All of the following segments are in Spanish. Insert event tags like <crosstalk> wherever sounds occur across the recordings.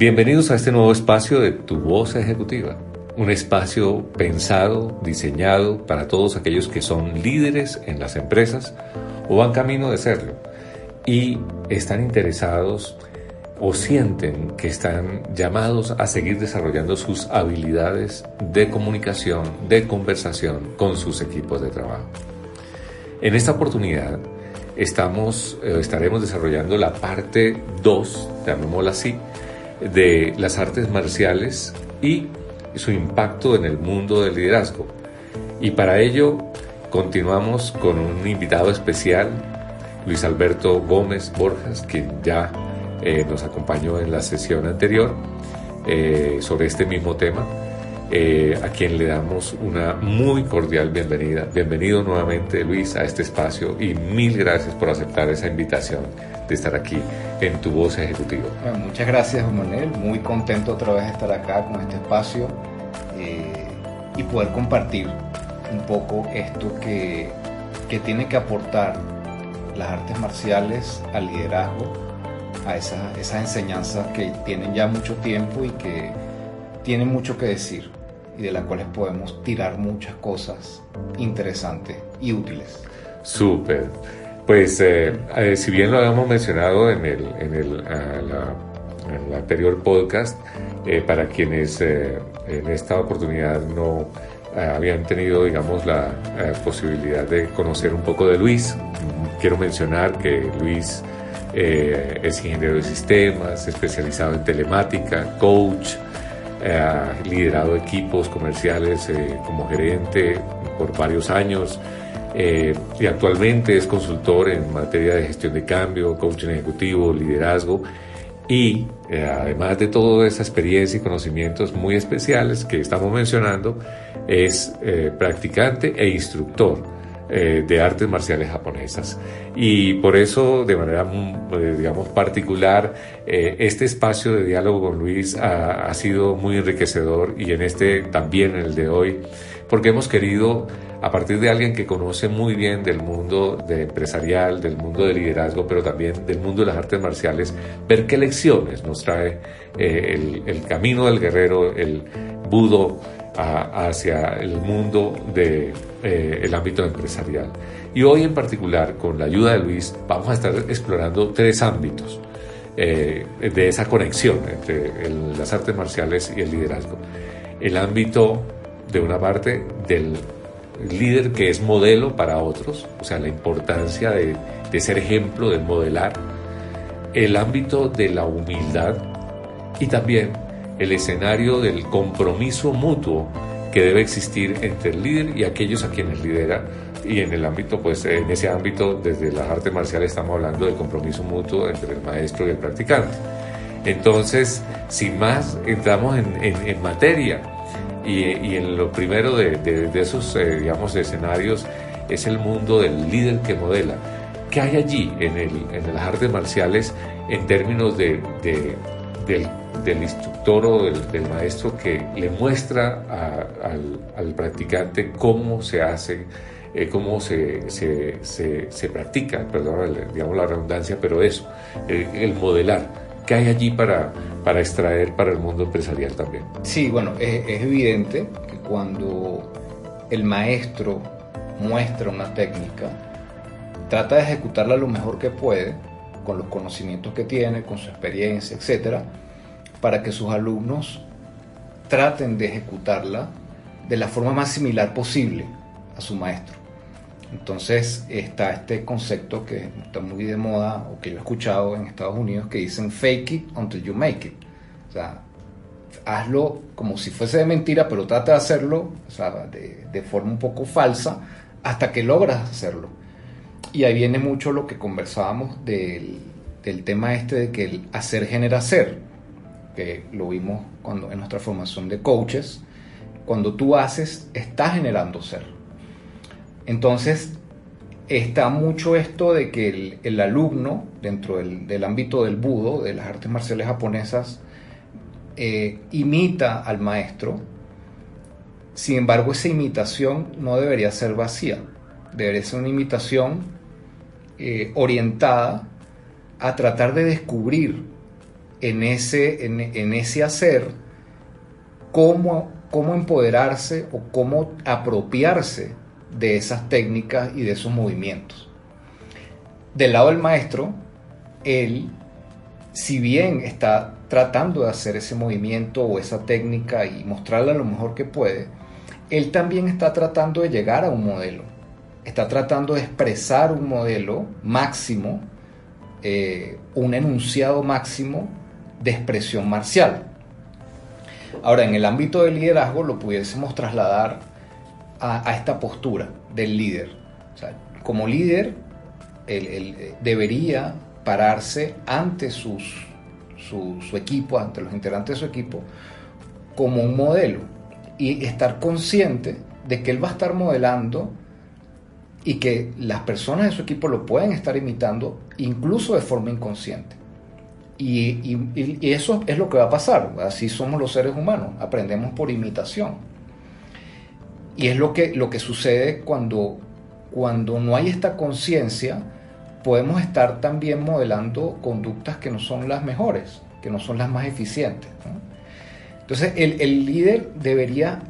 Bienvenidos a este nuevo espacio de Tu Voz Ejecutiva, un espacio pensado, diseñado para todos aquellos que son líderes en las empresas o van camino de serlo y están interesados o sienten que están llamados a seguir desarrollando sus habilidades de comunicación, de conversación con sus equipos de trabajo. En esta oportunidad estamos, eh, estaremos desarrollando la parte 2, llamémosla así, de las artes marciales y su impacto en el mundo del liderazgo. Y para ello continuamos con un invitado especial, Luis Alberto Gómez Borjas, quien ya eh, nos acompañó en la sesión anterior eh, sobre este mismo tema, eh, a quien le damos una muy cordial bienvenida. Bienvenido nuevamente Luis a este espacio y mil gracias por aceptar esa invitación de estar aquí en tu voz ejecutiva. muchas gracias Manuel, muy contento otra vez de estar acá con este espacio y poder compartir un poco esto que, que tiene que aportar las artes marciales al liderazgo a esas esa enseñanzas que tienen ya mucho tiempo y que tienen mucho que decir y de las cuales podemos tirar muchas cosas interesantes y útiles. Súper. Pues eh, eh, si bien lo habíamos mencionado en el, en el, en el anterior podcast, eh, para quienes en esta oportunidad no habían tenido, digamos, la posibilidad de conocer un poco de Luis, quiero mencionar que Luis eh, es ingeniero de sistemas, especializado en telemática, coach, eh, liderado equipos comerciales eh, como gerente por varios años y actualmente es consultor en materia de gestión de cambio, coaching ejecutivo, liderazgo y además de toda esa experiencia y conocimientos muy especiales que estamos mencionando, es practicante e instructor eh, de artes marciales japonesas. Y por eso, de manera, mm, eh, digamos, particular, eh, este espacio de diálogo con Luis ha, sido muy enriquecedor y en este también, el de hoy, porque hemos querido, a partir de alguien que conoce muy bien del mundo de empresarial, del mundo del liderazgo, pero también del mundo de las artes marciales, ver qué lecciones nos trae el camino del guerrero, el budo, hacia el mundo del de, eh, ámbito empresarial. Y hoy en particular, con la ayuda de Luis, vamos a estar explorando tres ámbitos eh, de esa conexión entre las artes marciales y el liderazgo. El ámbito, de una parte, del líder que es modelo para otros, o sea, la importancia de ser ejemplo, de modelar. El ámbito de la humildad y también el escenario del compromiso mutuo que debe existir entre el líder y aquellos a quienes lidera. Y en el ámbito, pues en ese ámbito, desde las artes marciales estamos hablando del compromiso mutuo entre el maestro y el practicante. Entonces, sin más, entramos en, materia. Y, en lo primero de, esos, eh, digamos, escenarios es el mundo del líder que modela. ¿Qué hay allí en, el, en las artes marciales en términos de, del del instructor o del, maestro que le muestra al, practicante cómo se hace, eh, cómo se, se, practica, perdón, digamos la redundancia, pero eso, el, modelar. ¿Qué hay allí para, para extraer para el mundo empresarial también? Sí, bueno, es, es evidente que cuando el maestro muestra una técnica, trata de ejecutarla lo mejor que puede, con los conocimientos que tiene, con su experiencia, etcétera, para que sus alumnos traten de ejecutarla de la forma más similar posible a su maestro. Entonces está este concepto que está muy de moda o que yo he escuchado en Estados Unidos que dicen fake it until you make it. O sea, hazlo como si fuese de mentira, pero trata de hacerlo de, forma un poco falsa hasta que logras hacerlo. Y ahí viene mucho lo que conversábamos del, del tema este de que el hacer genera ser que lo vimos cuando, en nuestra formación de coaches, cuando tú haces, estás generando ser. Entonces, está mucho esto de que el, alumno, dentro del, ámbito del budo, de las artes marciales japonesas, eh, imita al maestro. Sin embargo, esa imitación no debería ser vacía, debería ser una imitación eh, orientada a tratar de descubrir en ese, en, ese hacer cómo, cómo empoderarse o cómo apropiarse de esas técnicas y de esos movimientos. Del lado del maestro, él, si bien está tratando de hacer ese movimiento o esa técnica y mostrarla lo mejor que puede, él también está tratando de llegar a un modelo, está tratando de expresar un modelo máximo, eh, un enunciado máximo de expresión marcial. Ahora, en el ámbito del liderazgo lo pudiésemos trasladar a, esta postura del líder. como líder, él, debería pararse ante sus, su, su equipo, ante los integrantes de su equipo, como un modelo y estar consciente de que él va a estar modelando y que las personas de su equipo lo pueden estar imitando incluso de forma inconsciente. Y, eso es lo que va a pasar, así somos los seres humanos, aprendemos por imitación. Y es lo que, lo que sucede cuando, cuando no hay esta conciencia, podemos estar también modelando conductas que no son las mejores, que no son las más eficientes. Entonces el, el líder debería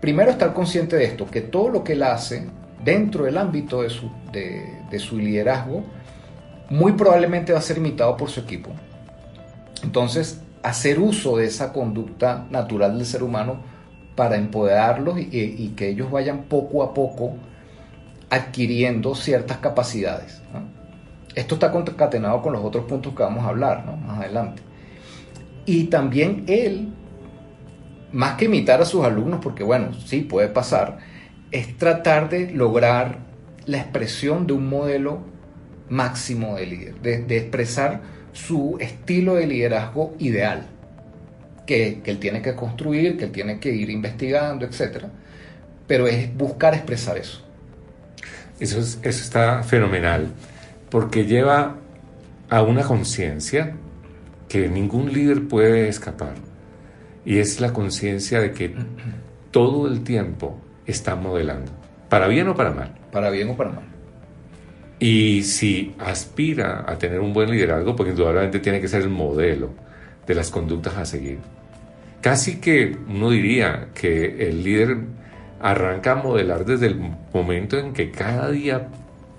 primero estar consciente de esto, que todo lo que él hace dentro del ámbito de su, de, su liderazgo, muy probablemente va a ser imitado por su equipo. Entonces, hacer uso de esa conducta natural del ser humano para empoderarlos y, que ellos vayan poco a poco adquiriendo ciertas capacidades. Esto está concatenado con los otros puntos que vamos a hablar más adelante. Y también él, más que imitar a sus alumnos, porque bueno, sí puede pasar, es tratar de lograr la expresión de un modelo máximo de líder, de, expresar su estilo de liderazgo ideal, que, él tiene que construir, que él tiene que ir investigando, etc. Pero es buscar expresar eso. Eso, eso está fenomenal, porque lleva a una conciencia que ningún líder puede escapar, y es la conciencia de que <clears throat> todo el tiempo está modelando, para bien o para mal. Para bien o para mal. Y si aspira a tener un buen liderazgo, porque indudablemente tiene que ser el modelo de las conductas a seguir. Casi que uno diría que el líder arranca a modelar desde el momento en que cada día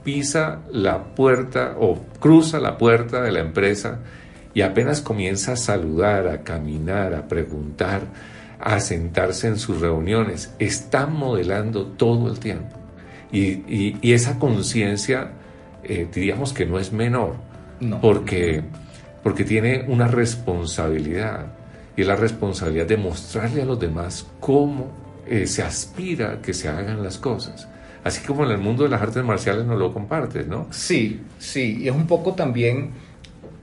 pisa la puerta o cruza la puerta de la empresa y apenas comienza a saludar, a caminar, a preguntar, a sentarse en sus reuniones, están modelando todo el tiempo. Y, esa conciencia, eh, diríamos que no es menor, porque, porque tiene una responsabilidad, y es la responsabilidad de mostrarle a los demás cómo eh, se aspira a que se hagan las cosas. Así como en el mundo de las artes marciales no lo compartes, ¿no? Sí, sí, y es un poco también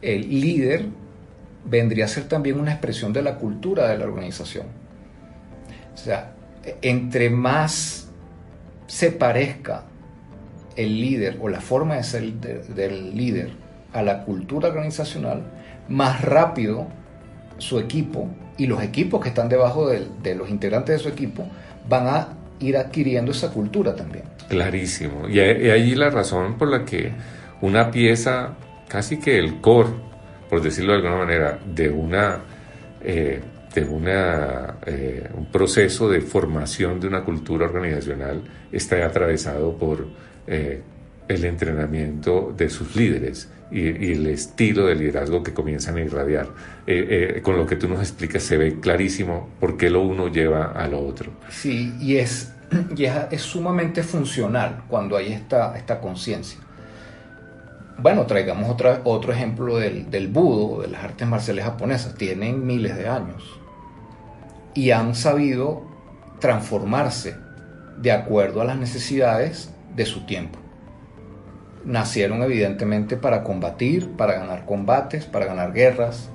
el líder vendría a ser también una expresión de la cultura de la organización. O sea, entre más se parezca el líder o la forma de ser del líder a la cultura organizacional, más rápido su equipo y los equipos que están debajo de, los integrantes de su equipo van a ir adquiriendo esa cultura también. Clarísimo. Y ahí la razón por la que una pieza, casi que el core, por decirlo de alguna manera, de una eh, de una, eh, un proceso de formación de una cultura organizacional está atravesado por eh, el entrenamiento de sus líderes y, el estilo de liderazgo que comienzan a irradiar. Eh, con lo que tú nos explicas se ve clarísimo por qué lo uno lleva a lo otro. Sí, y es, y es, sumamente funcional cuando hay esta, esta conciencia. Bueno, traigamos otra, otro ejemplo del, del budo, de las artes marciales japonesas. Tienen miles de años y han sabido transformarse de acuerdo a las necesidades de su tiempo. Nacieron evidentemente para combatir, para ganar combates, para ganar guerras,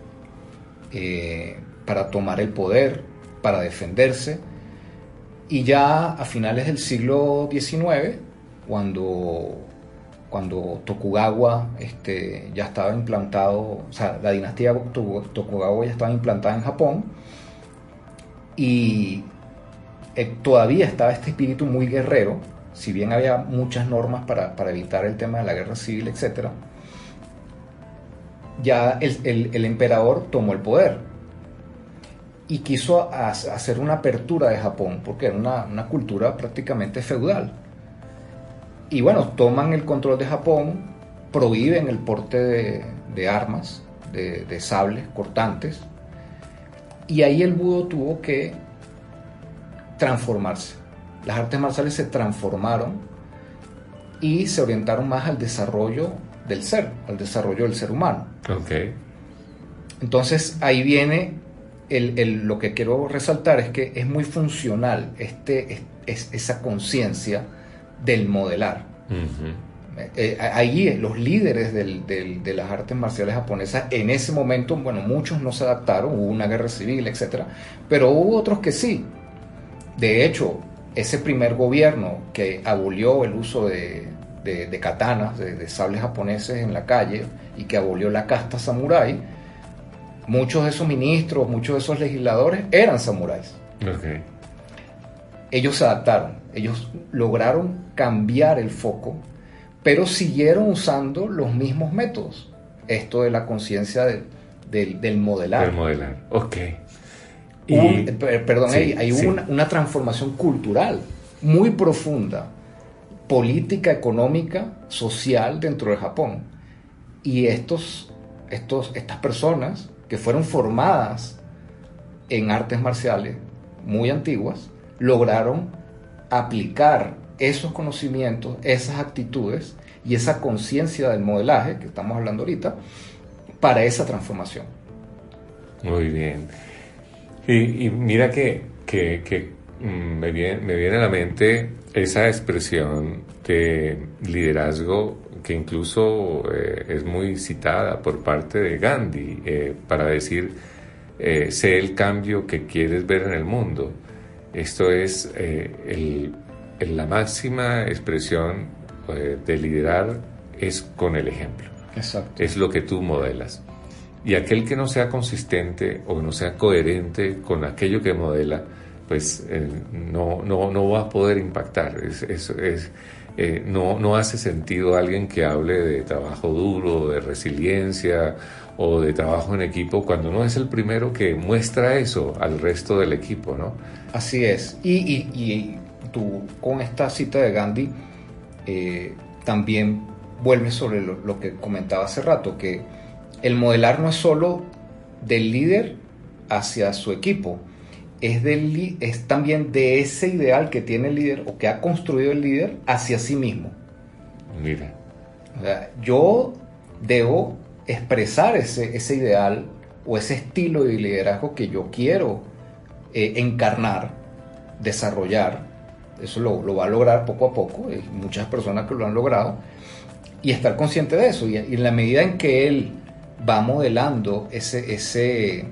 eh, para tomar el poder, para defenderse. Y ya a finales del siglo XIX, cuando, cuando Tokugawa este, ya estaba implantado, o sea, la dinastía Tokugawa ya estaba implantada en Japón, y eh, todavía estaba este espíritu muy guerrero, si bien había muchas normas para, evitar el tema de la guerra civil, etc. ya el, emperador tomó el poder y quiso hacer una apertura de Japón, porque era una, cultura prácticamente feudal. Y bueno, toman el control de Japón, prohíben el porte de, armas, de, de, sables cortantes, y ahí el budo tuvo que transformarse. Las artes marciales se transformaron y se orientaron más al desarrollo del ser, al desarrollo del ser humano. Okay. Entonces ahí viene el, lo que quiero resaltar es que es muy funcional este, es, esa conciencia del modelar. Eh, eh, ahí los líderes de las artes marciales japonesas en ese momento, bueno, muchos no se adaptaron, hubo una guerra civil, etc. Pero hubo otros que sí. De hecho, ese primer gobierno que abolió el uso de, de, katanas, de, sables japoneses en la calle y que abolió la casta samurái, muchos de esos ministros, muchos de esos legisladores eran samuráis. Ellos se adaptaron, ellos lograron cambiar el foco, pero siguieron usando los mismos métodos. Esto de la conciencia del modelar. Del modelar, ok. Perdón, hay, una transformación cultural muy profunda política económica, social dentro de Japón. Y estos, estos, estas personas que fueron formadas en artes marciales muy antiguas, lograron aplicar esos conocimientos, esas actitudes y esa conciencia del modelaje que estamos hablando ahorita para esa transformación. Muy bien. Y, mira que, que, mm, me, viene, me viene a la mente esa expresión de liderazgo que incluso eh, es muy citada por parte de Gandhi eh, para decir, eh, sé el cambio que quieres ver en el mundo. Esto es la máxima expresión de liderar es con el ejemplo. Exacto. Es lo que tú modelas. Y aquel que no sea consistente o no sea coherente con aquello que modela, pues eh, no, no, no, va a poder impactar. Eh, no, no, hace sentido alguien que hable de trabajo duro, de resiliencia o de trabajo en equipo cuando no es el primero que muestra eso al resto del equipo, ¿no? Así es. Y, y, tú con esta cita de Gandhi eh, también vuelves sobre lo, lo que comentaba hace rato, que el modelar no es solo del líder hacia su equipo, es, del, es también de ese ideal que tiene el líder o que ha construido el líder hacia sí mismo. Mira. yo debo expresar ese, ese ideal o ese estilo de liderazgo que yo quiero eh, encarnar, desarrollar. Eso lo, va a lograr poco a poco. Hay muchas personas que lo han logrado. Y estar consciente de eso. Y, en la medida en que él va modelando ese, ese,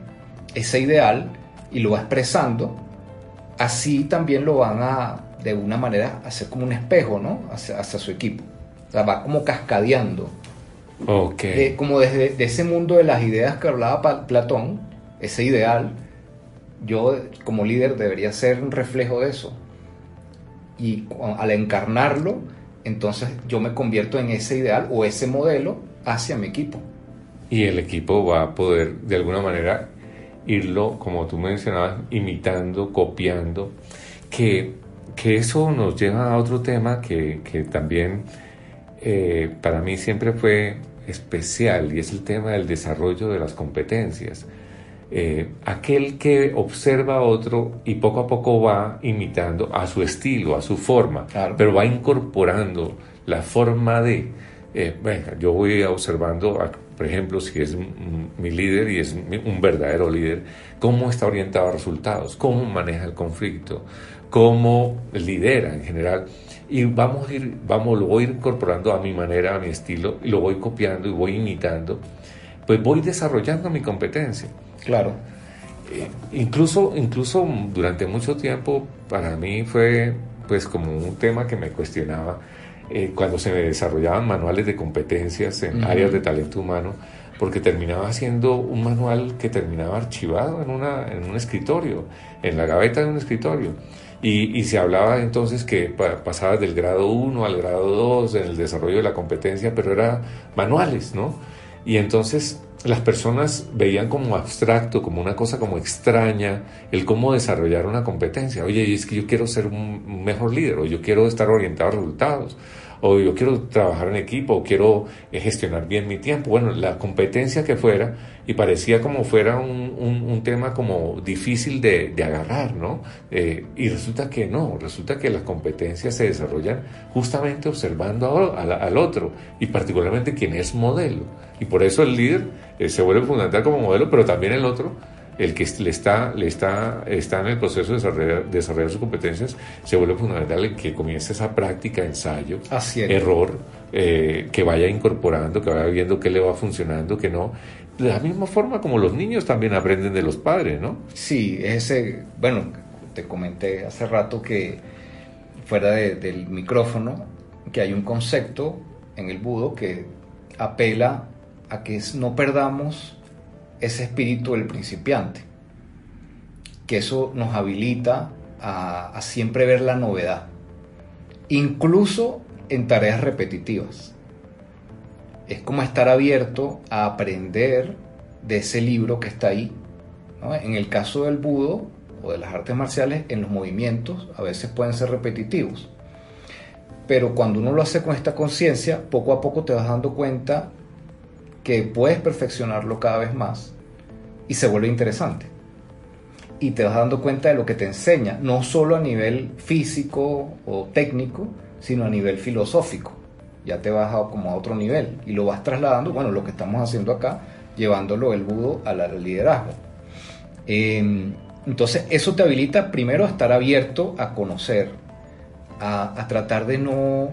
ese ideal, y lo va expresando, así también lo van a, de una manera, hacer como un espejo, ¿no? Hacia, su equipo. O sea, va como cascadeando. Okay. como desde ese mundo de las ideas que hablaba Platón, ese ideal, yo como líder debería ser un reflejo de eso. Y al encarnarlo, entonces yo me convierto en ese ideal o ese modelo hacia mi equipo. Y el equipo va a poder de alguna manera irlo, como tú mencionabas, imitando, copiando, que, que eso nos lleva a otro tema que, que también eh, para mí siempre fue especial y es el tema del desarrollo de las competencias. Eh, aquel que observa a otro y poco a poco va imitando a su estilo, a su forma, pero va incorporando la forma de, eh, venga, yo voy observando a, por ejemplo, si es mi líder y es un verdadero líder, cómo está orientado a resultados, cómo maneja el conflicto, cómo lidera en general. Y vamos a ir, vamos, lo voy a ir incorporando a mi manera, a mi estilo, y lo voy copiando y voy imitando, pues voy desarrollando mi competencia. Claro. Eh, incluso, incluso durante mucho tiempo para mí fue pues como un tema que me cuestionaba eh, cuando se desarrollaban manuales de competencias en áreas de talento humano, porque terminaba siendo un manual que terminaba archivado en, una, en un escritorio, en la gaveta de un escritorio. Y, y se hablaba entonces que pasaba del grado 1 al grado 2 en el desarrollo de la competencia, pero eran manuales, ¿no? Y entonces las personas veían como abstracto, como una cosa como extraña, el cómo desarrollar una competencia. Oye, es que yo quiero ser un mejor líder, o yo quiero estar orientado a resultados, o yo quiero trabajar en equipo, o quiero eh, gestionar bien mi tiempo. Bueno, la competencia que fuera, y parecía como fuera un, un, tema como difícil de, de agarrar, ¿no? Eh, y resulta que no, resulta que las competencias se desarrollan justamente observando al otro, y particularmente quien es modelo. Y por eso el líder eh, se vuelve fundamental como modelo, pero también el otro el que le está, le está, está en el proceso de desarrollar, sus competencias, se vuelve fundamental el que comience esa práctica, ensayo, error, eh, que vaya incorporando, que vaya viendo qué le va funcionando, qué no. De la misma forma como los niños también aprenden de los padres, ¿no? Sí, ese, bueno, te comenté hace rato que fuera del micrófono, que hay un concepto en el budo que apela a que no perdamos ese espíritu del principiante, que eso nos habilita a, siempre ver la novedad, incluso en tareas repetitivas. Es como estar abierto a aprender de ese libro que está ahí. En el caso del budo o de las artes marciales, en los movimientos a veces pueden ser repetitivos. Pero cuando uno lo hace con esta conciencia, poco a poco te vas dando cuenta que puedes perfeccionarlo cada vez más y se vuelve interesante. Y te vas dando cuenta de lo que te enseña, no solo a nivel físico o técnico, sino a nivel filosófico. Ya te vas a, como a otro nivel y lo vas trasladando, bueno, lo que estamos haciendo acá, llevándolo el budo al liderazgo. Em, entonces, eso te habilita primero a estar abierto a conocer, a, tratar de no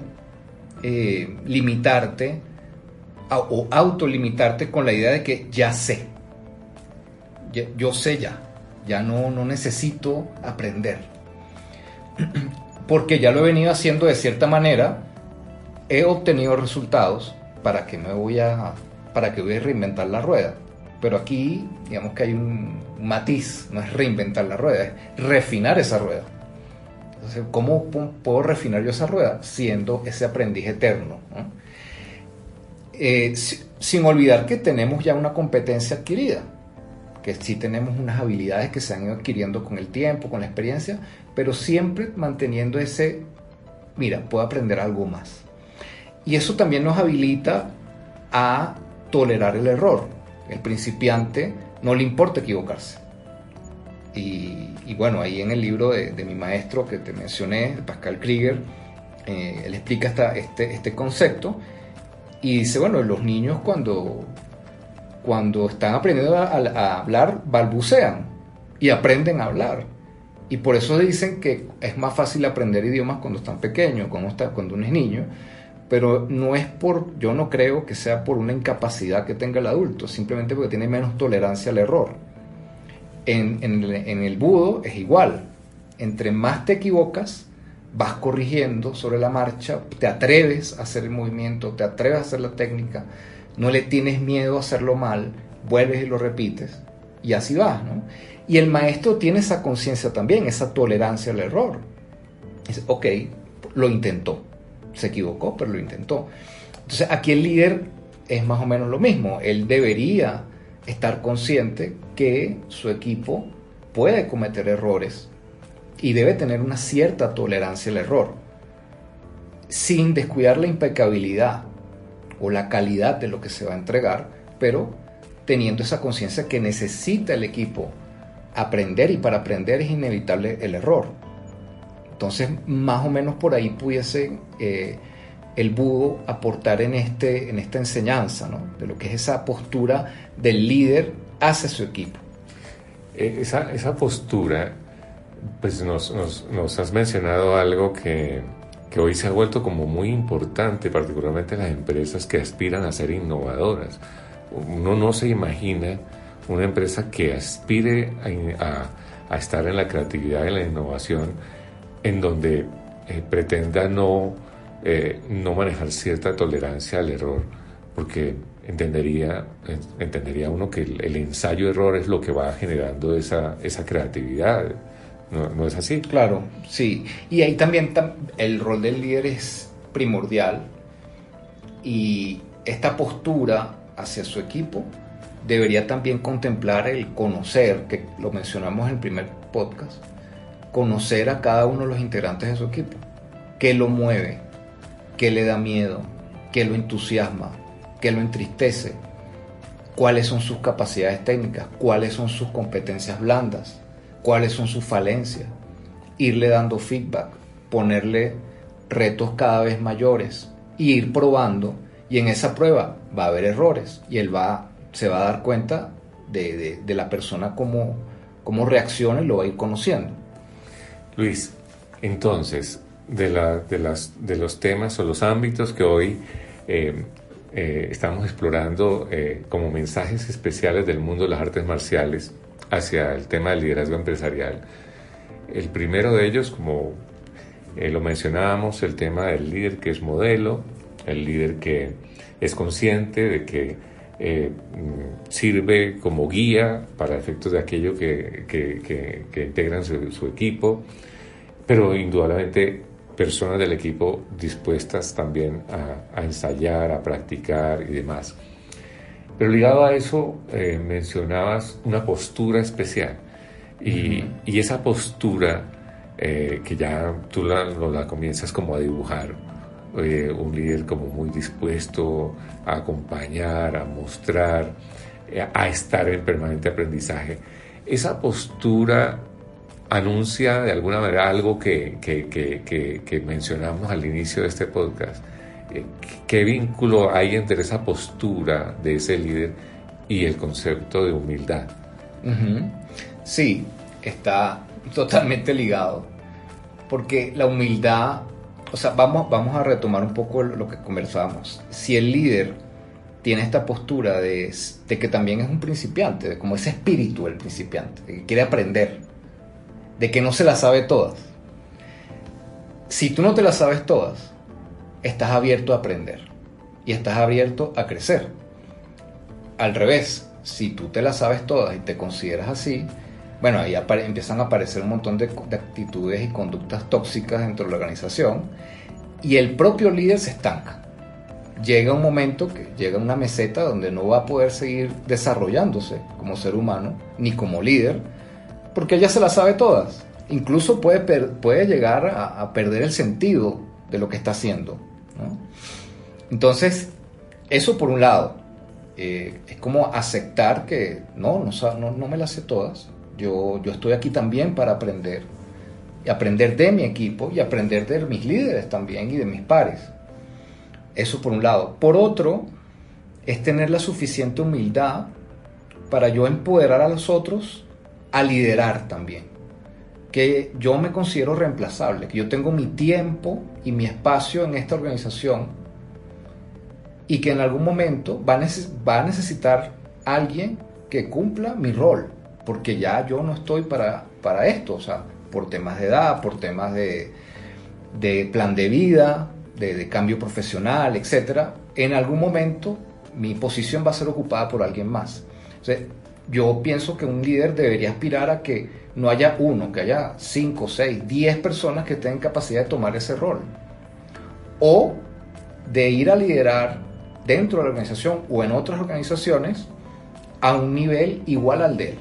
eh, limitarte o autolimitarte con la idea de que ya sé yo sé ya, ya no, no necesito aprender. <clears throat> Porque ya lo he venido haciendo de cierta manera, he obtenido resultados, ¿para que me voy a, para que voy a reinventar la rueda? Pero aquí, digamos que hay un matiz, no es reinventar la rueda, es refinar esa rueda. Entonces, ¿cómo puedo refinar yo esa rueda? Siendo ese aprendiz eterno. Eh, sin olvidar que tenemos ya una competencia adquirida que sí tenemos unas habilidades que se han ido adquiriendo con el tiempo, con la experiencia, pero siempre manteniendo ese, mira, puedo aprender algo más. Y eso también nos habilita a tolerar el error. El principiante no le importa equivocarse. Y, bueno, ahí en el libro de, mi maestro que te mencioné, Pascal Krieger, eh, él explica este, este concepto y dice, bueno, los niños cuando, cuando están aprendiendo a, hablar, balbucean y aprenden a hablar. Y por eso dicen que es más fácil aprender idiomas cuando están pequeños, cuando, está, cuando uno es niño. Pero no es por, yo no creo que sea por una incapacidad que tenga el adulto, simplemente porque tiene menos tolerancia al error. En, en el budo es igual. Entre más te equivocas, vas corrigiendo sobre la marcha, te atreves a hacer el movimiento, te atreves a hacer la técnica, no le tienes miedo a hacerlo mal, vuelves y lo repites, y así vas, ¿no? Y el maestro tiene esa conciencia también, esa tolerancia al error. Dice, ok, lo intentó, se equivocó, pero lo intentó. Entonces aquí el líder es más o menos lo mismo, él debería estar consciente que su equipo puede cometer errores y debe tener una cierta tolerancia al error, sin descuidar la impecabilidad o la calidad de lo que se va a entregar, pero teniendo esa conciencia que necesita el equipo aprender y para aprender es inevitable el error. Entonces, más o menos por ahí pudiese eh, el budo aportar en, este, en esta enseñanza, de lo que es esa postura del líder hacia su equipo. Eh, esa, esa postura, pues nos, nos, has mencionado algo que, que hoy se ha vuelto como muy importante, particularmente las empresas que aspiran a ser innovadoras. Uno no se imagina una empresa que aspire a, estar en la creatividad y la innovación en donde eh, pretenda no, eh, no manejar cierta tolerancia al error, porque entendería, entendería uno que el, el ensayo-error es lo que va generando esa, esa creatividad ¿No, es así? Claro, sí. Y ahí también el rol del líder es primordial y esta postura hacia su equipo debería también contemplar el conocer, que lo mencionamos en el primer podcast, conocer a cada uno de los integrantes de su equipo. ¿Qué lo mueve? ¿Qué le da miedo? ¿Qué lo entusiasma? ¿Qué lo entristece? ¿Cuáles son sus capacidades técnicas? ¿Cuáles son sus competencias blandas? ¿Cuáles son sus falencias? Irle dando feedback, ponerle retos cada vez mayores, ir probando y en esa prueba va a haber errores y él va, se va a dar cuenta de, la persona cómo, cómo reacciona y lo va a ir conociendo. Luis, entonces, de, la, de, las, de los temas o los ámbitos que hoy eh, eh, estamos explorando eh, como mensajes especiales del mundo de las artes marciales hacia el tema del liderazgo empresarial, el primero de ellos, como lo mencionábamos, el tema del líder que es modelo, el líder que es consciente de que eh, sirve como guía para efectos de aquello que, que, integran su, equipo, pero indudablemente personas del equipo dispuestas también a, ensayar, a practicar y demás. Pero ligado a eso, eh, mencionabas una postura especial. Y, y esa postura eh, que ya tú la, la comienzas como a dibujar, eh, un líder como muy dispuesto a acompañar, a mostrar, eh, a estar en permanente aprendizaje. Esa postura anuncia de alguna manera algo que, que, que, que mencionamos al inicio de este podcast. Eh, ¿Qué vínculo hay entre esa postura de ese líder y el concepto de humildad? Sí, está totalmente ligado, porque la humildad o sea, vamos, vamos a retomar un poco lo que conversábamos. Si el líder tiene esta postura de, que también es un principiante, de como ese espíritu del principiante, de que quiere aprender, de que no se las sabe todas. Si tú no te las sabes todas, estás abierto a aprender y estás abierto a crecer. Al revés, si tú te las sabes todas y te consideras así, bueno, ahí empiezan a aparecer un montón de, actitudes y conductas tóxicas dentro de la organización y el propio líder se estanca. Llega un momento que llega una meseta donde no va a poder seguir desarrollándose como ser humano ni como líder porque ya se las sabe todas. Incluso puede, puede llegar a, perder el sentido de lo que está haciendo. Entonces, eso por un lado. Eh, es como aceptar que no, no, no, no me las sé todas, yo, yo estoy aquí también para aprender. Y aprender de mi equipo y aprender de mis líderes también y de mis pares. Eso por un lado. Por otro, es tener la suficiente humildad para yo empoderar a los otros a liderar también. Que yo me considero reemplazable, que yo tengo mi tiempo y mi espacio en esta organización y que en algún momento va a, necesitar alguien que cumpla mi rol porque ya yo no estoy para, para esto, o sea, por temas de edad, por temas de, plan de vida, de, cambio profesional, etc. En algún momento mi posición va a ser ocupada por alguien más. Yo pienso que un líder debería aspirar a que no haya uno, que haya cinco, seis, diez personas que tengan capacidad de tomar ese rol. O de ir a liderar dentro de la organización o en otras organizaciones a un nivel igual al de él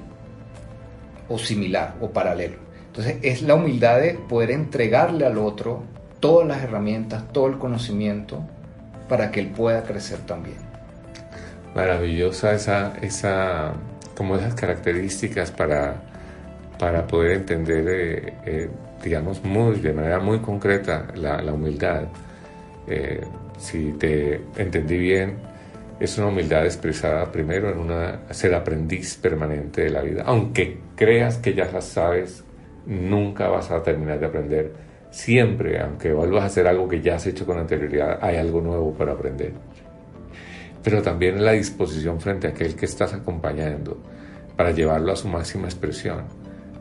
o similar o paralelo. Entonces es la humildad de poder entregarle al otro todas las herramientas, todo el conocimiento para que él pueda crecer también. Maravillosa esa, esa como esas características para, para poder entender, eh, eh, digamos, muy, de manera muy concreta la, humildad. Eh, si te entendí bien, es una humildad expresada primero en una ser aprendiz permanente de la vida. Aunque creas que ya la sabes, nunca vas a terminar de aprender. Siempre, aunque vuelvas a hacer algo que ya has hecho con anterioridad, hay algo nuevo para aprender. Pero también la disposición frente a aquel que estás acompañando para llevarlo a su máxima expresión,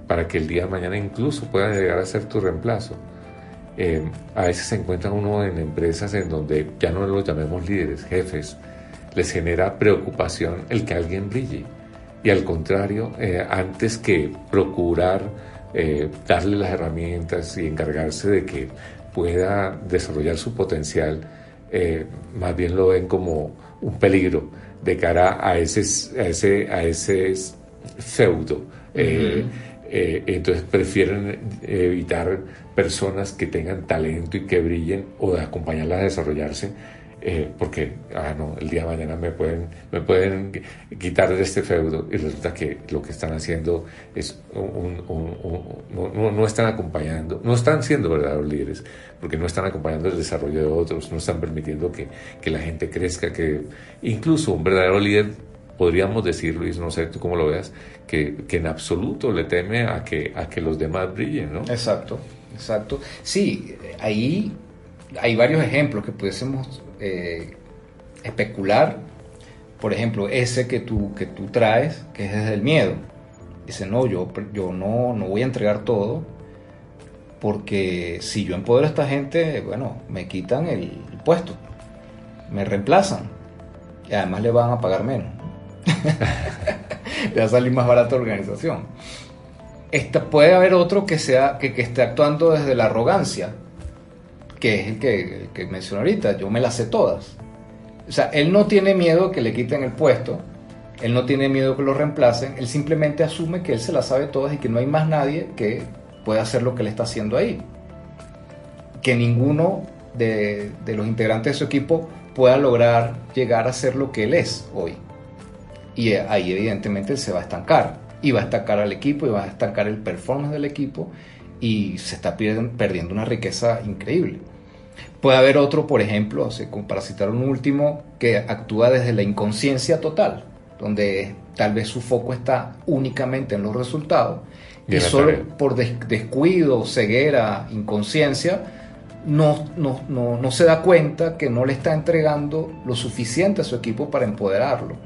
para que el día de mañana incluso pueda llegar a ser tu reemplazo. Eh, a veces se encuentra uno en empresas en donde ya no los llamemos líderes, jefes, les genera preocupación el que alguien brille. Y al contrario, eh, antes que procurar eh, darle las herramientas y encargarse de que pueda desarrollar su potencial, eh, más bien lo ven como un peligro de cara a ese, a ese, a ese feudo. Eh, eh, entonces prefieren evitar personas que tengan talento y que brillen o de acompañarlas a desarrollarse eh, porque, ah, no, el día de mañana me pueden, me pueden quitar de este feudo y resulta que lo que están haciendo es un, no, no, están acompañando, no están siendo verdaderos líderes, porque no están acompañando el desarrollo de otros, no están permitiendo que, que la gente crezca, que incluso un verdadero líder podríamos decir, Luis, no sé tú cómo lo veas, que, que, en absoluto le teme a que, a que los demás brillen, ¿no? Exacto, exacto. Sí, ahí hay varios ejemplos que pudiésemos eh, especular, por ejemplo, ese que tú, que tú traes, que es desde el miedo. Dice, no, yo, yo no, no voy a entregar todo, porque si yo empodero a esta gente, bueno, me quitan el, puesto, me reemplazan, y además le van a pagar menos. <laughs> le va a salir más barata la organización. Esta, puede haber otro que, sea, que, que esté actuando desde la arrogancia, que es el que, que mencioné ahorita, yo me las sé todas. O sea, él no tiene miedo que le quiten el puesto, él no tiene miedo que lo reemplacen, él simplemente asume que él se las sabe todas y que no hay más nadie que pueda hacer lo que él está haciendo ahí. Que ninguno de, de los integrantes de su equipo pueda lograr llegar a ser lo que él es hoy. Y ahí evidentemente él se va a estancar. Y va a estancar al equipo y va a estancar el performance del equipo y se está perdiendo una riqueza increíble. Puede haber otro, por ejemplo, para citar un último, que actúa desde la inconsciencia total, donde tal vez su foco está únicamente en los resultados y, solo por descuido, ceguera, inconsciencia, no, no, no, no, se da cuenta que no le está entregando lo suficiente a su equipo para empoderarlo.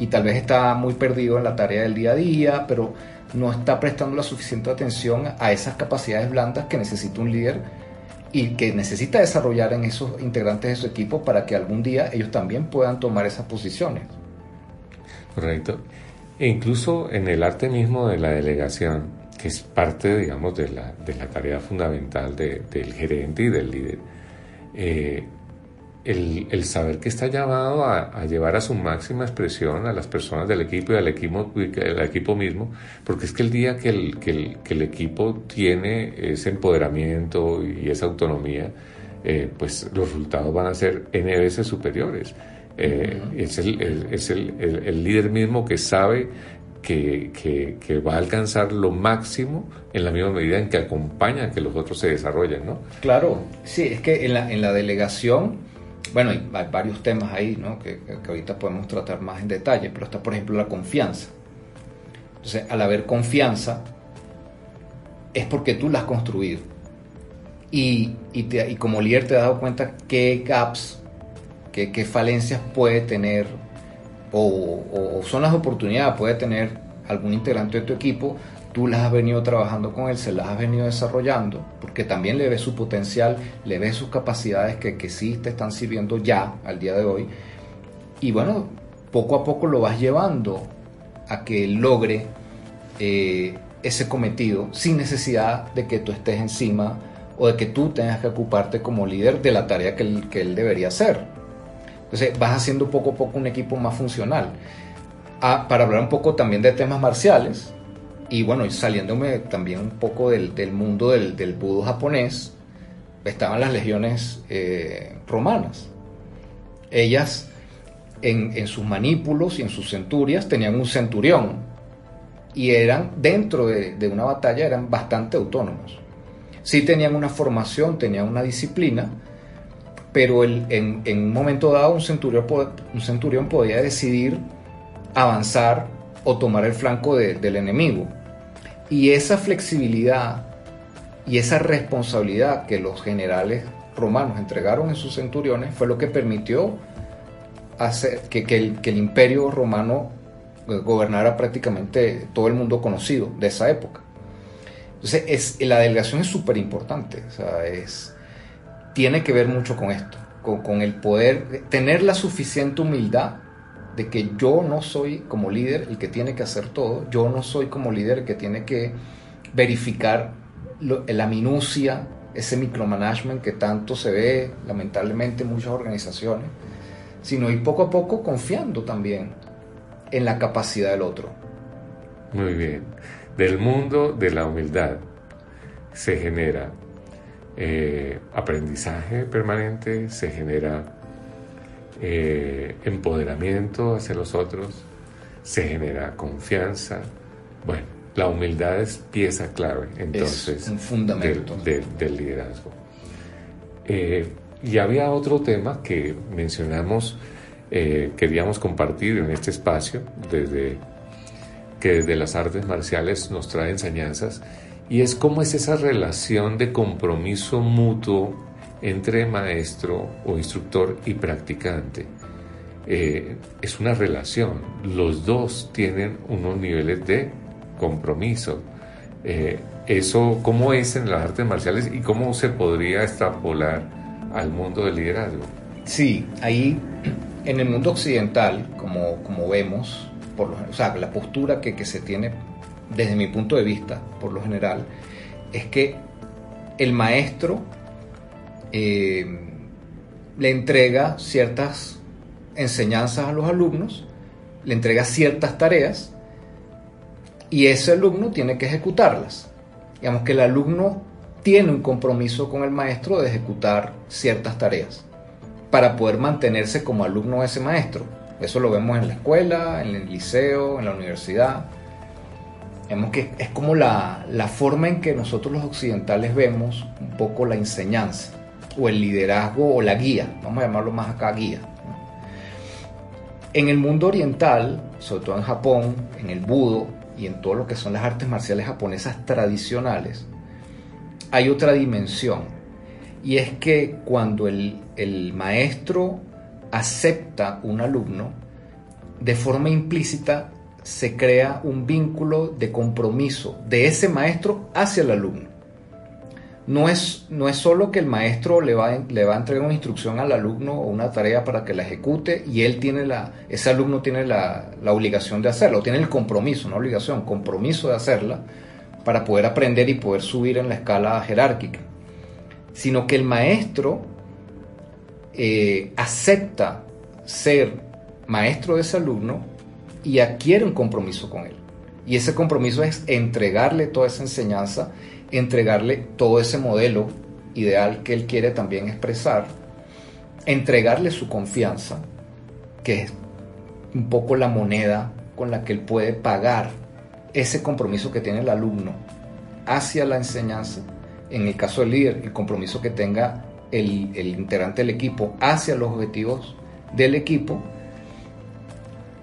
Y tal vez está muy perdido en la tarea del día a día, pero no está prestando la suficiente atención a esas capacidades blandas que necesita un líder y que necesita desarrollar en esos integrantes de su equipo para que algún día ellos también puedan tomar esas posiciones. Correcto. E incluso en el arte mismo de la delegación, que es parte, digamos, de la, de la tarea fundamental del gerente y del líder, eh, el, saber que está llamado a, llevar a su máxima expresión a las personas del equipo y al equipo, equipo mismo, porque es que el día que el, que el, equipo tiene ese empoderamiento y esa autonomía, eh, pues los resultados van a ser N veces superiores. Eh, es, el, es el, líder mismo que sabe que, que, va a alcanzar lo máximo en la misma medida en que acompaña a que los otros se desarrollen, ¿no? Claro, sí, es que en la, en la delegación bueno, hay, varios temas ahí ¿no? que, ahorita podemos tratar más en detalle, pero está por ejemplo la confianza. Entonces, al haber confianza, es porque tú la has construido. Y, y, como líder te has dado cuenta qué gaps, qué, qué falencias puede tener o, o, son las oportunidades puede tener algún integrante de tu equipo tú las has venido trabajando con él, se las has venido desarrollando, porque también le ves su potencial, le ves sus capacidades que, que sí te están sirviendo ya al día de hoy. Y bueno, poco a poco lo vas llevando a que logre eh, ese cometido sin necesidad de que tú estés encima o de que tú tengas que ocuparte como líder de la tarea que él, que él debería hacer. Entonces vas haciendo poco a poco un equipo más funcional. Ah, para hablar un poco también de temas marciales, y bueno, saliéndome también un poco del, mundo del, del japonés, estaban las legiones eh, romanas. Ellas en, sus manípulos y en sus centurias tenían un centurión y eran dentro de, una batalla eran bastante autónomos. Sí tenían una formación, tenían una disciplina, pero en, un momento dado un centurión, un centurión podía decidir avanzar o tomar el flanco del enemigo. Y esa flexibilidad y esa responsabilidad que los generales romanos entregaron en sus centuriones fue lo que permitió hacer que, el, imperio romano eh, gobernara prácticamente todo el mundo conocido de esa época. Entonces, es, la delegación es súper importante, es, tiene que ver mucho con esto, con, con, el poder, tener la suficiente humildad de que yo no soy como líder el que tiene que hacer todo, yo no soy como líder el que tiene que verificar la minucia, ese micromanagement que tanto se ve lamentablemente en muchas organizaciones, sino ir poco a poco confiando también en la capacidad del otro. Muy bien. Del mundo de la humildad se genera eh, aprendizaje permanente, se genera eh, empoderamiento hacia los otros, se genera confianza. Bueno, la humildad es pieza clave entonces un fundamento. Del, liderazgo. Eh, y había otro tema que mencionamos, queríamos compartir en este espacio, desde, que desde las artes marciales nos trae enseñanzas, y es cómo es esa relación de compromiso mutuo entre maestro o instructor y practicante. Eh, es una relación, los dos tienen unos niveles de compromiso. Eh, eso, ¿cómo es en las artes marciales y cómo se podría extrapolar al mundo del liderazgo? Sí, ahí en el mundo occidental, como, como vemos, por lo, o sea, la postura que, que se tiene desde mi punto de vista, por lo general, es que el maestro eh, le entrega ciertas enseñanzas a los alumnos, le entrega ciertas tareas y ese alumno tiene que ejecutarlas. Digamos que el alumno tiene un compromiso con el maestro de ejecutar ciertas tareas para poder mantenerse como alumno de ese maestro. Eso lo vemos en la escuela, en el liceo, en la universidad que es como la, forma en que nosotros los occidentales vemos un poco la enseñanza o el liderazgo o la guía, vamos a llamarlo más acá guía. En el mundo oriental, sobre todo en Japón, en el budo y en todo lo que son las artes marciales japonesas tradicionales, hay otra dimensión y es que cuando el, el maestro acepta un alumno, de forma implícita se crea un vínculo de compromiso de ese maestro hacia el alumno. No es, no es solo que el maestro le va, le va a entregar una instrucción al alumno o una tarea para que la ejecute y él tiene la, ese alumno tiene la, la obligación de hacerlo, tiene el compromiso, no obligación, compromiso de hacerla para poder aprender y poder subir en la escala jerárquica, sino que el maestro eh, acepta ser maestro de ese alumno y adquiere un compromiso con él. Y ese compromiso es entregarle toda esa enseñanza, entregarle todo ese modelo ideal que él quiere también expresar, entregarle su confianza, que es un poco la moneda con la que él puede pagar ese compromiso que tiene el alumno hacia la enseñanza, en el caso del líder, el compromiso que tenga el, integrante del equipo hacia los objetivos del equipo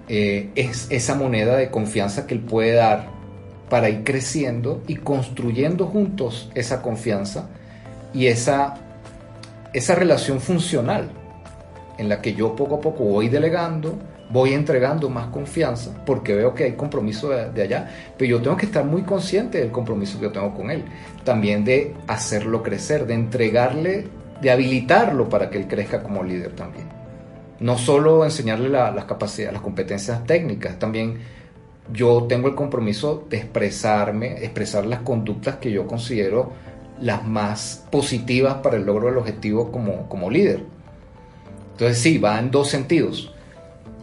eh, es esa moneda de confianza que él puede dar para ir creciendo y construyendo juntos esa confianza y esa, esa relación funcional en la que yo poco a poco voy delegando, voy entregando más confianza porque veo que hay compromiso de, allá, pero yo tengo que estar muy consciente del compromiso que yo tengo con él, también de hacerlo crecer, de entregarle, de habilitarlo para que él crezca como líder también. No solo enseñarle las capacidades, las competencias técnicas, también yo tengo el compromiso de expresarme, expresar las conductas que yo considero las más positivas para el logro del objetivo como, como líder. Entonces sí, va en dos sentidos.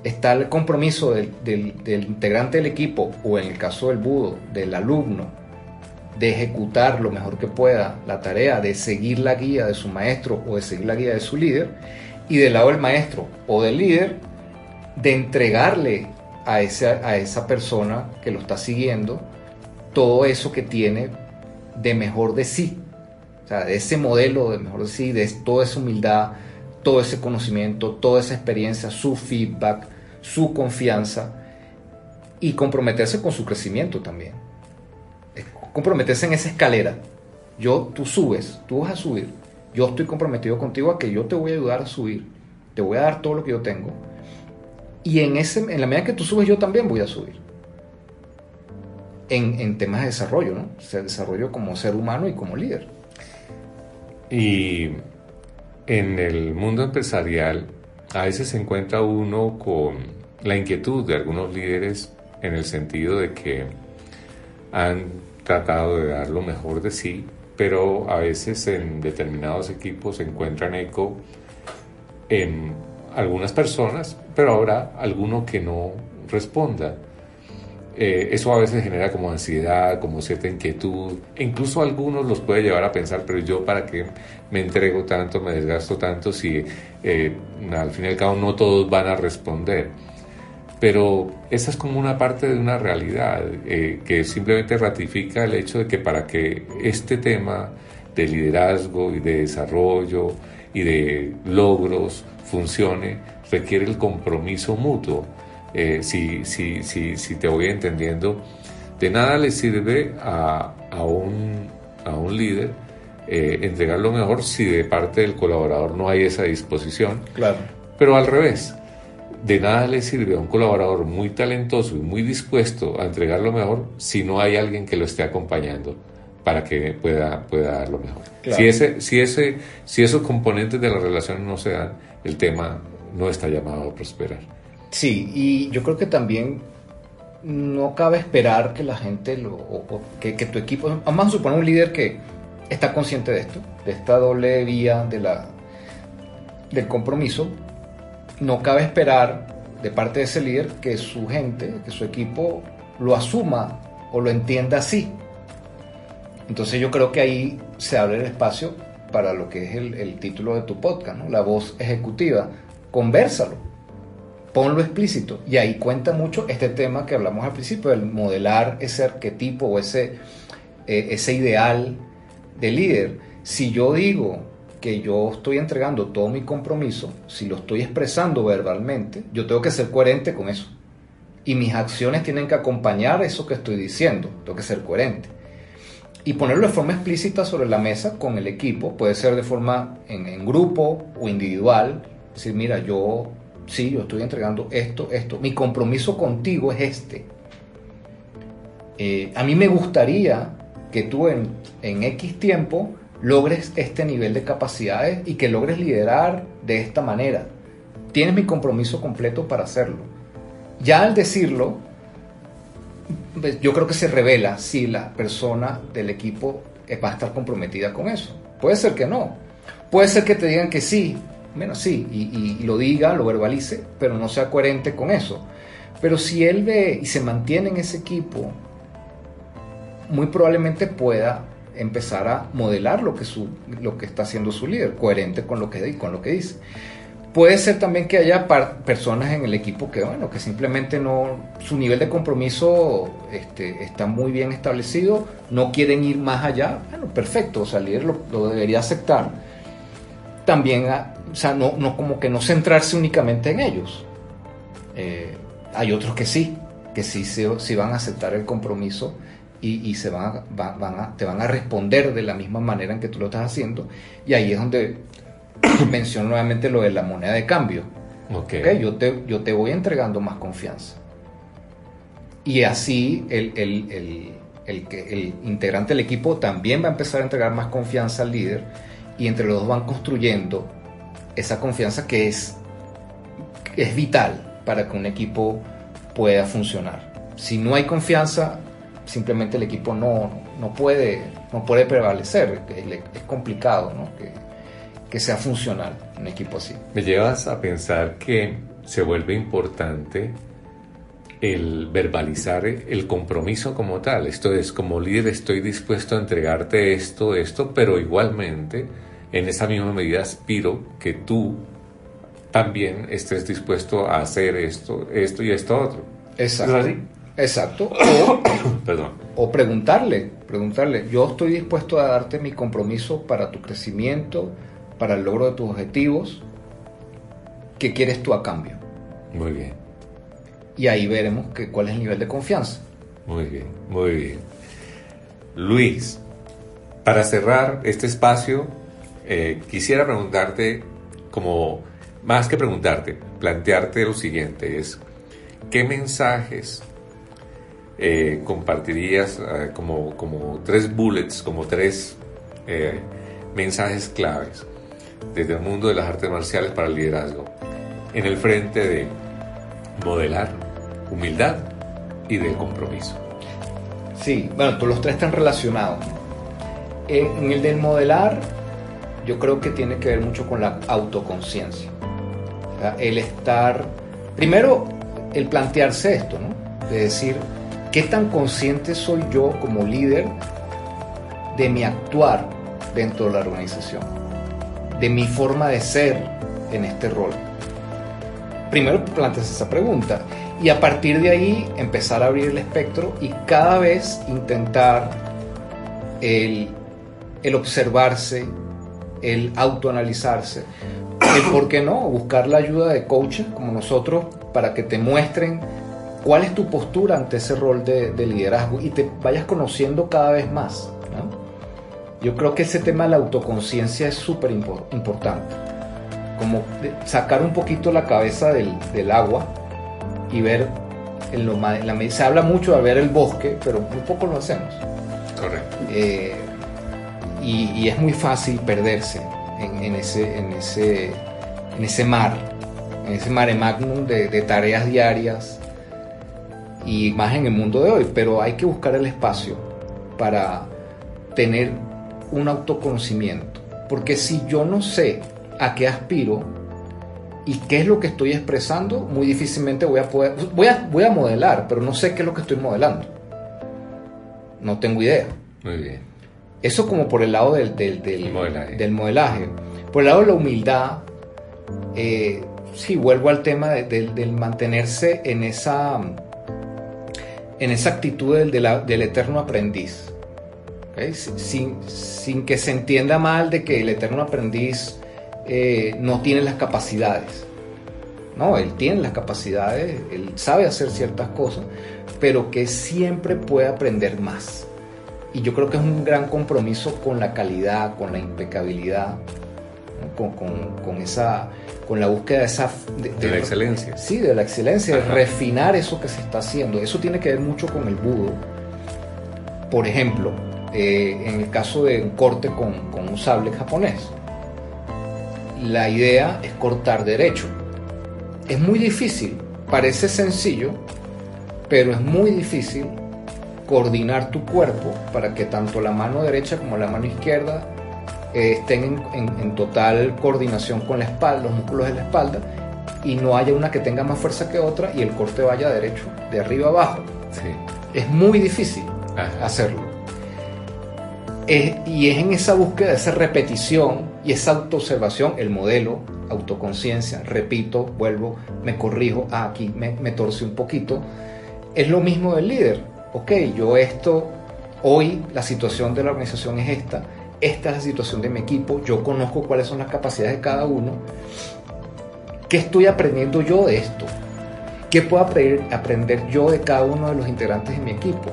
Está el compromiso del, del integrante del equipo o en el caso del budo, del alumno, de ejecutar lo mejor que pueda la tarea, de seguir la guía de su maestro o de seguir la guía de su líder y del lado del maestro o del líder, de entregarle a esa, a esa persona que lo está siguiendo todo eso que tiene de mejor de sí. O sea, de ese modelo de mejor de sí, de toda esa humildad, todo ese conocimiento, toda esa experiencia, su feedback, su confianza y comprometerse con su crecimiento también. Comprometerse en esa escalera. Yo, tú subes, tú vas a subir yo estoy comprometido contigo a que yo te voy a ayudar a subir, te voy a dar todo lo que yo tengo. Y en, ese, en la medida que tú subes, yo también voy a subir. En, temas de desarrollo, ¿no? O sea, desarrollo como ser humano y como líder. Y en el mundo empresarial, a veces se encuentra uno con la inquietud de algunos líderes en el sentido de que han tratado de dar lo mejor de sí, pero a veces en determinados equipos se encuentran eco en algunas personas, pero habrá alguno que no responda. Eh, eso a veces genera como ansiedad, como cierta inquietud, e incluso algunos los puede llevar a pensar, pero yo para qué me entrego tanto, me desgasto tanto si eh, al fin y al cabo no todos van a responder. Pero esa es como una parte de una realidad eh, que simplemente ratifica el hecho de que para que este tema de liderazgo y de desarrollo y de logros funcione, requiere el compromiso mutuo eh, si, si, si, si, te voy entendiendo, de nada le sirve a, a, un, a un, líder eh, entregar lo mejor si de parte del colaborador no hay esa disposición. Claro. Pero al revés, de nada le sirve a un colaborador muy talentoso y muy dispuesto a entregar lo mejor si no hay alguien que lo esté acompañando para que pueda, pueda dar lo mejor. Si, ese, si, ese, si esos componentes de la relación no se dan, el tema no está llamado a prosperar. Sí, y yo creo que también no cabe esperar que la gente lo, o, que, tu equipo, vamos a suponer un líder que está consciente de esto, de esta doble vía de la, del compromiso, no cabe esperar de parte de ese líder que su gente, que su equipo lo asuma o lo entienda así. Entonces yo creo que ahí se abre el espacio para lo que es el, título de tu podcast, la voz ejecutiva. Conversalo ponlo explícito. Y ahí cuenta mucho este tema que hablamos al principio, el modelar ese arquetipo o ese, eh, ese ideal de líder. Si yo digo que yo estoy entregando todo mi compromiso, si lo estoy expresando verbalmente, yo tengo que ser coherente con eso. Y mis acciones tienen que acompañar eso que estoy diciendo, tengo que ser coherente. Y ponerlo de forma explícita sobre la mesa con el equipo, puede ser de forma en, grupo o individual, decir, mira, yo sí, yo estoy entregando esto, esto, mi compromiso contigo es este. Eh, a mí me gustaría que tú en, en X tiempo logres este nivel de capacidades y que logres liderar de esta manera. Tienes mi compromiso completo para hacerlo. Ya al decirlo, pues, yo creo que se revela si la persona del equipo va a estar comprometida con eso. Puede ser que no. Puede ser que te digan que sí, bueno, sí, y, lo diga, lo verbalice, pero no sea coherente con eso. Pero si él ve y se mantiene en ese equipo, muy probablemente pueda empezar a modelar lo que, su, lo que está haciendo su líder, coherente con lo que dice. Puede ser también que haya personas en el equipo que, bueno, que simplemente no, su nivel de compromiso este, está muy bien establecido, no quieren ir más allá. Bueno, perfecto, o líder lo, debería aceptar. También o sea, no, no como que no centrarse únicamente en ellos. Eh, hay otros que sí, que sí, sí, van a aceptar el compromiso y, se van, te van a responder de la misma manera en que tú lo estás haciendo. Y ahí es donde <coughs> menciono nuevamente lo de la moneda de cambio. Okay. Yo, te, yo te voy entregando más confianza. Y así el, el, el, el, el integrante del equipo también va a empezar a entregar más confianza al líder y entre los dos van construyendo esa confianza que es, es vital para que un equipo pueda funcionar. Si no hay confianza, simplemente el equipo no, no, puede, no puede prevalecer. Es, complicado que, que sea funcional un equipo así. Me llevas a pensar que se vuelve importante el verbalizar el compromiso como tal. Esto es, como líder estoy dispuesto a entregarte esto, esto, pero igualmente en esa misma medida aspiro que tú también estés dispuesto a hacer esto, esto y esto otro. Exacto. Exacto. <coughs> O, Perdón. o preguntarle, preguntarle, yo estoy dispuesto a darte mi compromiso para tu crecimiento, para el logro de tus objetivos. ¿Qué quieres tú a cambio? Muy bien. Y ahí veremos que, cuál es el nivel de confianza. Muy bien, muy bien. Luis, para cerrar este espacio, eh, quisiera preguntarte, como más que preguntarte, plantearte lo siguiente, es ¿qué mensajes eh, compartirías eh, como, como tres bullets, como tres mensajes claves desde el mundo de las artes marciales para el liderazgo en el frente de modelar humildad y de compromiso? Sí, bueno, todos los tres están relacionados. En el del modelar yo creo que tiene que ver mucho con la autoconciencia. El estar, primero, el plantearse esto, ¿no? De decir, ¿qué tan consciente soy yo como líder de mi actuar dentro de la organización? De mi forma de ser en este rol. Primero planteas esa pregunta y a partir de ahí empezar a abrir el espectro y cada vez intentar el, el observarse, el autoanalizarse, el por qué no, buscar la ayuda de coaches como nosotros para que te muestren cuál es tu postura ante ese rol de, liderazgo y te vayas conociendo cada vez más. Yo creo que ese tema de la autoconciencia es súper importante. Como sacar un poquito la cabeza del, agua y ver, en lo, la, se habla mucho de ver el bosque, pero muy poco lo hacemos. Correcto. Eh, y, es muy fácil perderse en, ese, en, ese, en ese mar, en ese mare magnum de, de tareas diarias y más en el mundo de hoy, pero hay que buscar el espacio para tener un autoconocimiento, porque si yo no sé a qué aspiro y qué es lo que estoy expresando, muy difícilmente voy a poder, voy a, voy a modelar, pero no sé qué es lo que estoy modelando. No tengo idea. Muy bien. Eso como por el lado del, del, del, modelaje. Por el lado de la humildad, eh, sí, vuelvo al tema del mantenerse en esa, en esa actitud del, eterno aprendiz. Sin, sin, que se entienda mal de que el eterno aprendiz eh, no tiene las capacidades. No, él tiene las capacidades, él sabe hacer ciertas cosas, pero que siempre puede aprender más. Y yo creo que es un gran compromiso con la calidad, con la impecabilidad, con, esa, con la búsqueda de esa... De, la excelencia. Sí, de la excelencia, de refinar eso que se está haciendo. Eso tiene que ver mucho con el budo. Por ejemplo, eh, en el caso de un corte con, con un sable japonés, la idea es cortar derecho. Es muy difícil, parece sencillo, pero es muy difícil coordinar tu cuerpo para que tanto la mano derecha como la mano izquierda eh, estén en, total coordinación con la espalda, los músculos de la espalda, y no haya una que tenga más fuerza que otra y el corte vaya derecho, de arriba abajo. Es muy difícil hacerlo. Y es en esa búsqueda, esa repetición y esa autoobservación, el modelo, autoconciencia, repito, vuelvo, me corrijo, ah, aquí me, me torcí un poquito. Es lo mismo del líder ok, yo esto, hoy la situación de la organización es esta, esta es la situación de mi equipo, yo conozco cuáles son las capacidades de cada uno, ¿qué estoy aprendiendo yo de esto? ¿Qué puedo aprender yo de cada uno de los integrantes de mi equipo?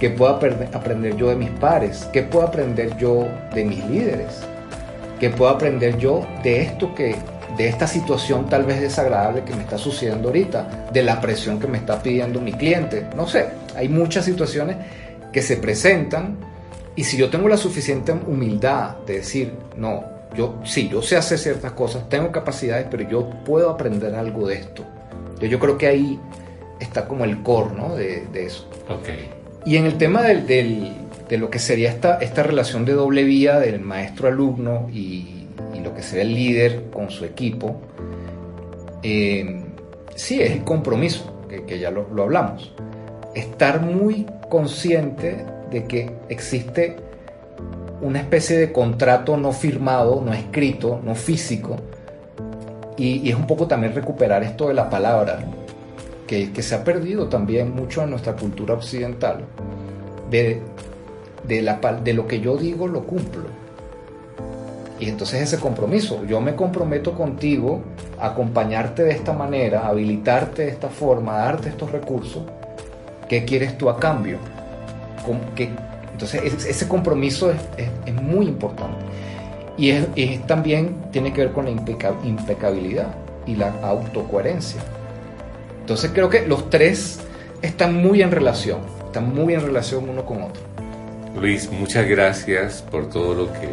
¿Qué puedo aprender yo de mis pares? ¿Qué puedo aprender yo de mis líderes? ¿Qué puedo aprender yo de esto que de esta situación tal vez desagradable que me está sucediendo ahorita, de la presión que me está pidiendo mi cliente. No sé, hay muchas situaciones que se presentan y si yo tengo la suficiente humildad de decir, no, yo sí, yo sé hacer ciertas cosas, tengo capacidades, pero yo puedo aprender algo de esto. Yo, creo que ahí está como el core ¿no? de, eso. Okay. Y en el tema del, de lo que sería esta, esta relación de doble vía del maestro-alumno y lo que sea el líder con su equipo, eh, sí es el compromiso, que, ya lo, hablamos. Estar muy consciente de que existe una especie de contrato no firmado, no escrito, no físico, y, es un poco también recuperar esto de la palabra, que, se ha perdido también mucho en nuestra cultura occidental, de, de, lo que yo digo lo cumplo y entonces ese compromiso, yo me comprometo contigo a acompañarte de esta manera, habilitarte de esta forma, darte estos recursos. ¿Qué quieres tú a cambio? Entonces ese compromiso es, muy importante. Y es, también tiene que ver con la impecabilidad y la autocoherencia. Entonces creo que los tres están muy en relación, están muy en relación uno con otro. Luis, muchas gracias por todo lo que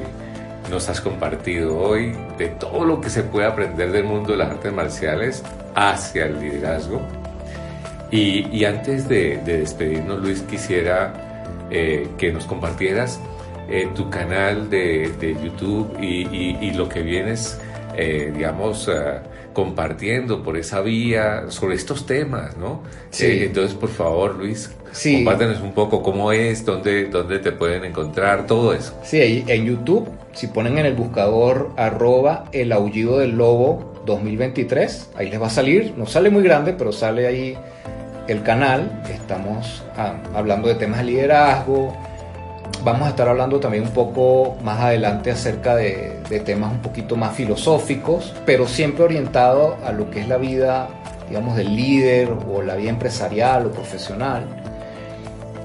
nos has compartido hoy, de todo lo que se puede aprender del mundo de las artes marciales hacia el liderazgo. Y, antes de, despedirnos, Luis, quisiera eh, que nos compartieras eh, tu canal de, YouTube y, lo que vienes eh, digamos, compartiendo por esa vía sobre estos temas, ¿no? Sí. Eh, entonces, por favor, Luis, Sí. compártenos un poco cómo es, dónde, dónde te pueden encontrar, todo eso. Sí, en YouTube, si ponen en el buscador arroba el aullido del lobo 2023, ahí les va a salir, no sale muy grande, pero sale ahí el canal, estamos ah, hablando de temas de liderazgo, vamos a estar hablando también un poco más adelante acerca de, temas un poquito más filosóficos, pero siempre orientado a lo que es la vida, digamos, del líder o la vida empresarial o profesional.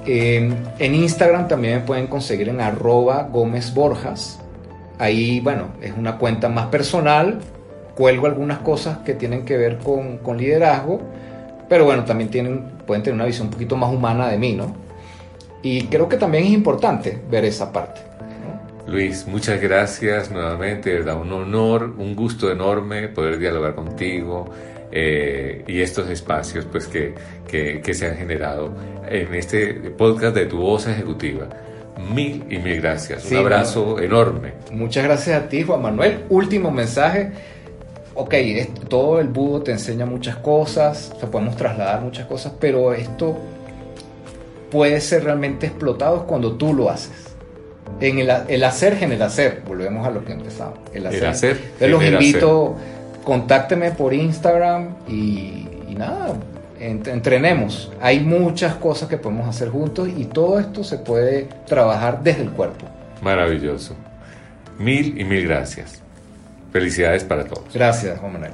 Eh, en Instagram también me pueden conseguir en arroba Gómez. Ahí, bueno, es una cuenta más personal. Cuelgo algunas cosas que tienen que ver con, con liderazgo. Pero bueno, también tienen, pueden tener una visión un poquito más humana de mí, ¿no? Y creo que también es importante ver esa parte. Luis, muchas gracias nuevamente, verdad, un honor, un gusto enorme poder dialogar contigo eh, y estos espacios pues, que, que, que se han generado en este podcast de tu voz ejecutiva. Mil y mil gracias. Sí, un abrazo enorme. Muchas gracias a ti, Juan Manuel. Último mensaje. Ok, todo el budo te enseña muchas cosas, o sea, podemos trasladar muchas cosas, pero esto puede ser realmente explotado cuando tú lo haces. En el, el hacer genera hacer, volvemos a lo que empezamos. El hacer. El hacer Entonces los invito, contáctenme por Instagram y, y nada, ent- entrenemos. Hay muchas cosas que podemos hacer juntos y todo esto se puede trabajar desde el cuerpo. Maravilloso. Mil y mil gracias. Felicidades para todos. Gracias, Juan Manuel.